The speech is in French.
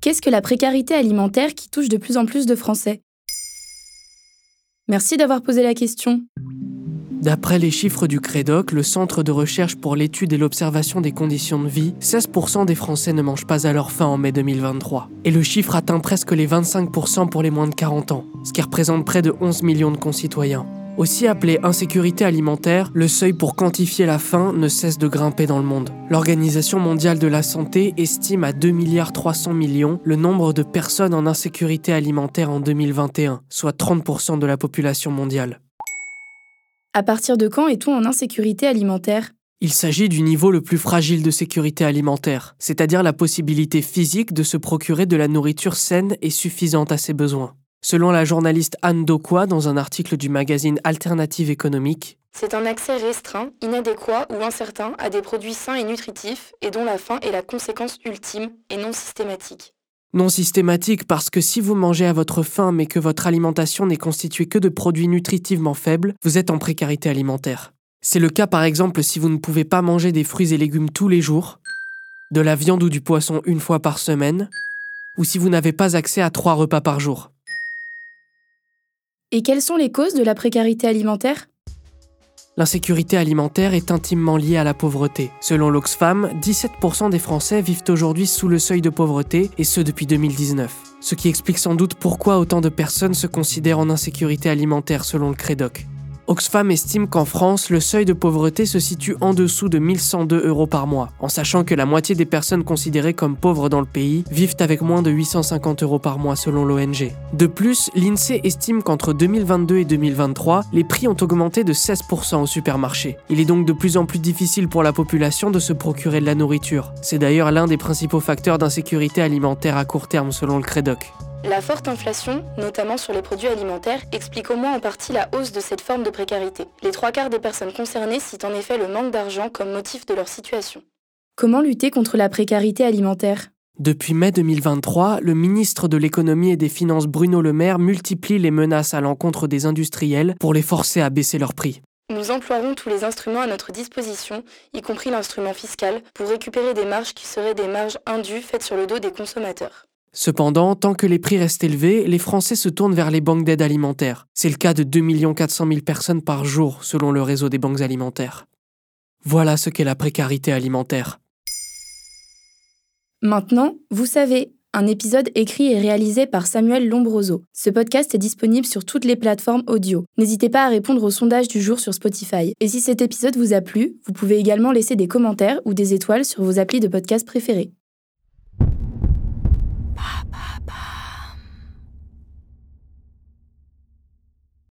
Qu'est-ce que la précarité alimentaire qui touche de plus en plus de Français? Merci d'avoir posé la question. D'après les chiffres du CREDOC, le Centre de recherche pour l'étude et l'observation des conditions de vie, 16% des Français ne mangent pas à leur faim en mai 2023. Et le chiffre atteint presque les 25% pour les moins de 40 ans, ce qui représente près de 11 millions de concitoyens. Aussi appelé insécurité alimentaire, le seuil pour quantifier la faim ne cesse de grimper dans le monde. L'Organisation mondiale de la santé estime à 2 milliards 300 millions le nombre de personnes en insécurité alimentaire en 2021, soit 30% de la population mondiale. À partir de quand est-on en insécurité alimentaire? Il s'agit du niveau le plus fragile de sécurité alimentaire, c'est-à-dire la possibilité physique de se procurer de la nourriture saine et suffisante à ses besoins. Selon la journaliste Anne Dokwa dans un article du magazine Alternative économique, c'est un accès restreint, inadéquat ou incertain à des produits sains et nutritifs et dont la faim est la conséquence ultime et non systématique. Non systématique parce que si vous mangez à votre faim mais que votre alimentation n'est constituée que de produits nutritivement faibles, vous êtes en précarité alimentaire. C'est le cas par exemple si vous ne pouvez pas manger des fruits et légumes tous les jours, de la viande ou du poisson une fois par semaine, ou si vous n'avez pas accès à trois repas par jour. Et quelles sont les causes de la précarité alimentaire? L'insécurité alimentaire est intimement liée à la pauvreté. Selon l'Oxfam, 17% des Français vivent aujourd'hui sous le seuil de pauvreté, et ce depuis 2019. Ce qui explique sans doute pourquoi autant de personnes se considèrent en insécurité alimentaire selon le Crédoc. Oxfam estime qu'en France, le seuil de pauvreté se situe en dessous de 1102 euros par mois, en sachant que la moitié des personnes considérées comme pauvres dans le pays vivent avec moins de 850 euros par mois selon l'ONG. De plus, l'INSEE estime qu'entre 2022 et 2023, les prix ont augmenté de 16% au supermarché. Il est donc de plus en plus difficile pour la population de se procurer de la nourriture. C'est d'ailleurs l'un des principaux facteurs d'insécurité alimentaire à court terme selon le CREDOC. La forte inflation, notamment sur les produits alimentaires, explique au moins en partie la hausse de cette forme de précarité. Les trois quarts des personnes concernées citent en effet le manque d'argent comme motif de leur situation. Comment lutter contre la précarité alimentaire? Depuis mai 2023, le ministre de l'économie et des finances Bruno Le Maire multiplie les menaces à l'encontre des industriels pour les forcer à baisser leurs prix. Nous emploierons tous les instruments à notre disposition, y compris l'instrument fiscal, pour récupérer des marges qui seraient des marges indues faites sur le dos des consommateurs. Cependant, tant que les prix restent élevés, les Français se tournent vers les banques d'aide alimentaire. C'est le cas de 2 400 000 personnes par jour selon le réseau des banques alimentaires. Voilà ce qu'est la précarité alimentaire. Maintenant, vous savez, un épisode écrit et réalisé par Samuel Lombroso. Ce podcast est disponible sur toutes les plateformes audio. N'hésitez pas à répondre au sondage du jour sur Spotify. Et si cet épisode vous a plu, vous pouvez également laisser des commentaires ou des étoiles sur vos applis de podcast préférés.